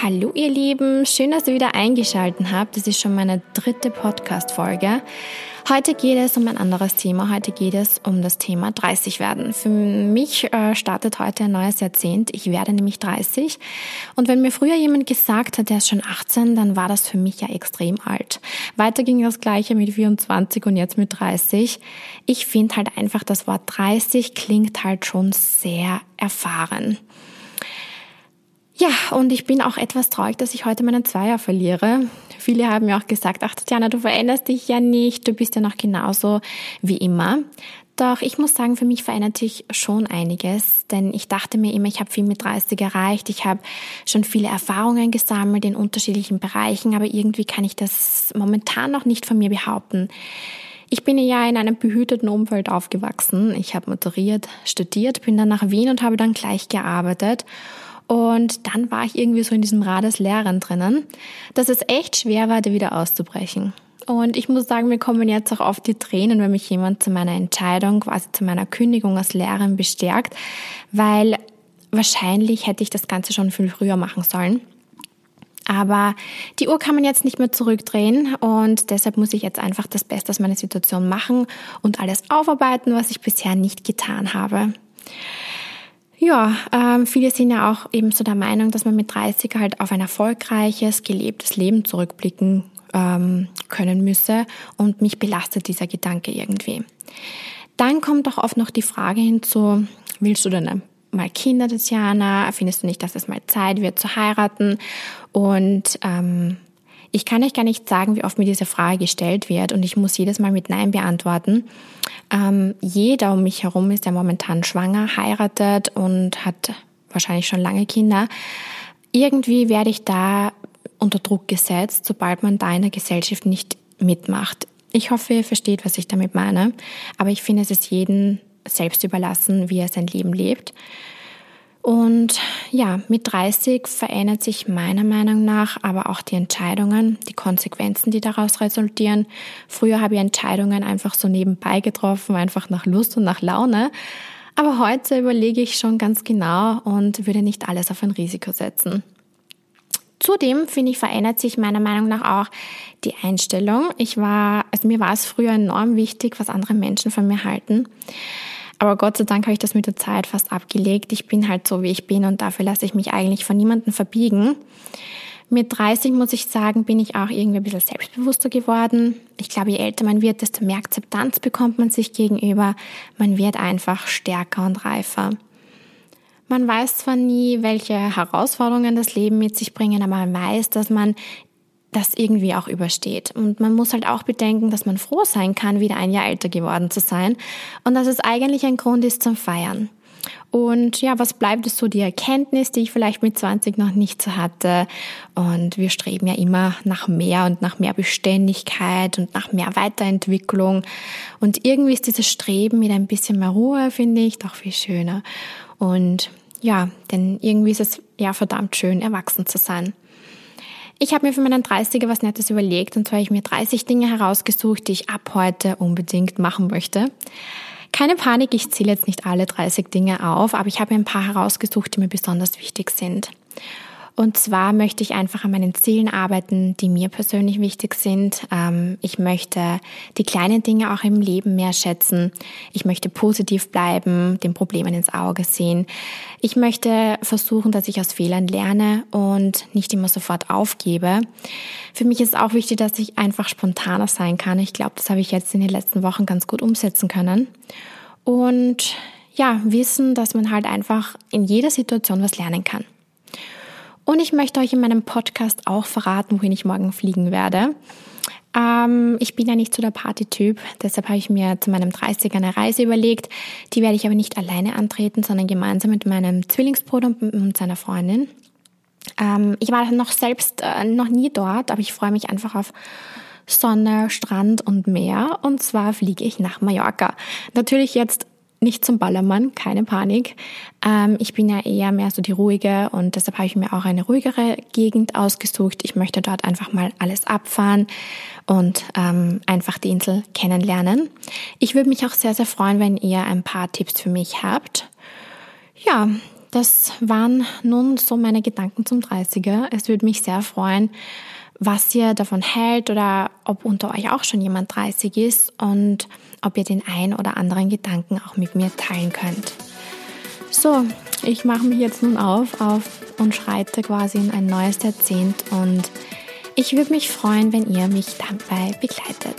Hallo ihr Lieben, schön, dass ihr wieder eingeschaltet habt. Das ist schon meine dritte Podcast-Folge. Heute geht es um ein anderes Thema. Heute geht es um das Thema 30 werden. Für mich äh, startet heute ein neues Jahrzehnt. Ich werde nämlich 30. Und wenn mir früher jemand gesagt hat, der ist schon 18, dann war das für mich ja extrem alt. Weiter ging das gleiche mit 24 und jetzt mit 30. Ich finde halt einfach, das Wort 30 klingt halt schon sehr erfahren. Ja, und ich bin auch etwas traurig, dass ich heute meinen Zweier verliere. Viele haben mir auch gesagt, ach Tatjana, du veränderst dich ja nicht, du bist ja noch genauso wie immer. Doch ich muss sagen, für mich verändert sich schon einiges, denn ich dachte mir immer, ich habe viel mit 30 erreicht, ich habe schon viele Erfahrungen gesammelt in unterschiedlichen Bereichen, aber irgendwie kann ich das momentan noch nicht von mir behaupten. Ich bin ja in einem behüteten Umfeld aufgewachsen. Ich habe maturiert, studiert, bin dann nach Wien und habe dann gleich gearbeitet. Und dann war ich irgendwie so in diesem Rad des Lehrern drinnen, dass es echt schwer war, da wieder auszubrechen. Und ich muss sagen, mir kommen jetzt auch oft die Tränen, wenn mich jemand zu meiner Entscheidung, quasi zu meiner Kündigung als Lehrerin bestärkt, weil wahrscheinlich hätte ich das Ganze schon viel früher machen sollen. Aber die Uhr kann man jetzt nicht mehr zurückdrehen und deshalb muss ich jetzt einfach das Beste aus meiner Situation machen und alles aufarbeiten, was ich bisher nicht getan habe. Ja, ähm, viele sind ja auch eben so der Meinung, dass man mit 30 halt auf ein erfolgreiches, gelebtes Leben zurückblicken ähm, können müsse und mich belastet dieser Gedanke irgendwie. Dann kommt auch oft noch die Frage hinzu, willst du denn mal Kinder, Tatjana? Findest du nicht, dass es mal Zeit wird zu heiraten? Und ähm, ich kann euch gar nicht sagen, wie oft mir diese Frage gestellt wird und ich muss jedes Mal mit Nein beantworten. Ähm, jeder um mich herum ist ja momentan schwanger, heiratet und hat wahrscheinlich schon lange Kinder. Irgendwie werde ich da unter Druck gesetzt, sobald man da in der Gesellschaft nicht mitmacht. Ich hoffe, ihr versteht, was ich damit meine. Aber ich finde, es ist jedem selbst überlassen, wie er sein Leben lebt. Und ja, mit 30 verändert sich meiner Meinung nach aber auch die Entscheidungen, die Konsequenzen, die daraus resultieren. Früher habe ich Entscheidungen einfach so nebenbei getroffen, einfach nach Lust und nach Laune. Aber heute überlege ich schon ganz genau und würde nicht alles auf ein Risiko setzen. Zudem finde ich, verändert sich meiner Meinung nach auch die Einstellung. Ich war, also mir war es früher enorm wichtig, was andere Menschen von mir halten. Aber Gott sei Dank habe ich das mit der Zeit fast abgelegt. Ich bin halt so, wie ich bin und dafür lasse ich mich eigentlich von niemandem verbiegen. Mit 30 muss ich sagen, bin ich auch irgendwie ein bisschen selbstbewusster geworden. Ich glaube, je älter man wird, desto mehr Akzeptanz bekommt man sich gegenüber. Man wird einfach stärker und reifer. Man weiß zwar nie, welche Herausforderungen das Leben mit sich bringen, aber man weiß, dass man das irgendwie auch übersteht. Und man muss halt auch bedenken, dass man froh sein kann, wieder ein Jahr älter geworden zu sein und dass es eigentlich ein Grund ist zum Feiern. Und ja, was bleibt ist so die Erkenntnis, die ich vielleicht mit 20 noch nicht so hatte. Und wir streben ja immer nach mehr und nach mehr Beständigkeit und nach mehr Weiterentwicklung. Und irgendwie ist dieses Streben mit ein bisschen mehr Ruhe, finde ich, doch viel schöner. Und ja, denn irgendwie ist es ja verdammt schön, erwachsen zu sein. Ich habe mir für meinen 30er was Nettes überlegt und zwar habe ich mir 30 Dinge herausgesucht, die ich ab heute unbedingt machen möchte. Keine Panik, ich zähle jetzt nicht alle 30 Dinge auf, aber ich habe mir ein paar herausgesucht, die mir besonders wichtig sind. Und zwar möchte ich einfach an meinen Zielen arbeiten, die mir persönlich wichtig sind. Ähm, ich möchte die kleinen Dinge auch im Leben mehr schätzen. Ich möchte positiv bleiben, den Problemen ins Auge sehen. Ich möchte versuchen, dass ich aus Fehlern lerne und nicht immer sofort aufgebe. Für mich ist auch wichtig, dass ich einfach spontaner sein kann. Ich glaube, das habe ich jetzt in den letzten Wochen ganz gut umsetzen können. Und ja, wissen, dass man halt einfach in jeder Situation was lernen kann. Und ich möchte euch in meinem Podcast auch verraten, wohin ich morgen fliegen werde. Ähm, ich bin ja nicht so der Partytyp, deshalb habe ich mir zu meinem 30er eine Reise überlegt. Die werde ich aber nicht alleine antreten, sondern gemeinsam mit meinem Zwillingsbruder und seiner Freundin. Ähm, ich war noch selbst äh, noch nie dort, aber ich freue mich einfach auf Sonne, Strand und Meer. Und zwar fliege ich nach Mallorca. Natürlich jetzt nicht zum Ballermann, keine Panik. Ähm, ich bin ja eher mehr so die ruhige und deshalb habe ich mir auch eine ruhigere Gegend ausgesucht. Ich möchte dort einfach mal alles abfahren und ähm, einfach die Insel kennenlernen. Ich würde mich auch sehr, sehr freuen, wenn ihr ein paar Tipps für mich habt. Ja, das waren nun so meine Gedanken zum 30er. Es würde mich sehr freuen, was ihr davon hält oder ob unter euch auch schon jemand 30 ist und ob ihr den ein oder anderen Gedanken auch mit mir teilen könnt. So, ich mache mich jetzt nun auf, auf und schreite quasi in ein neues Jahrzehnt und ich würde mich freuen, wenn ihr mich dabei begleitet.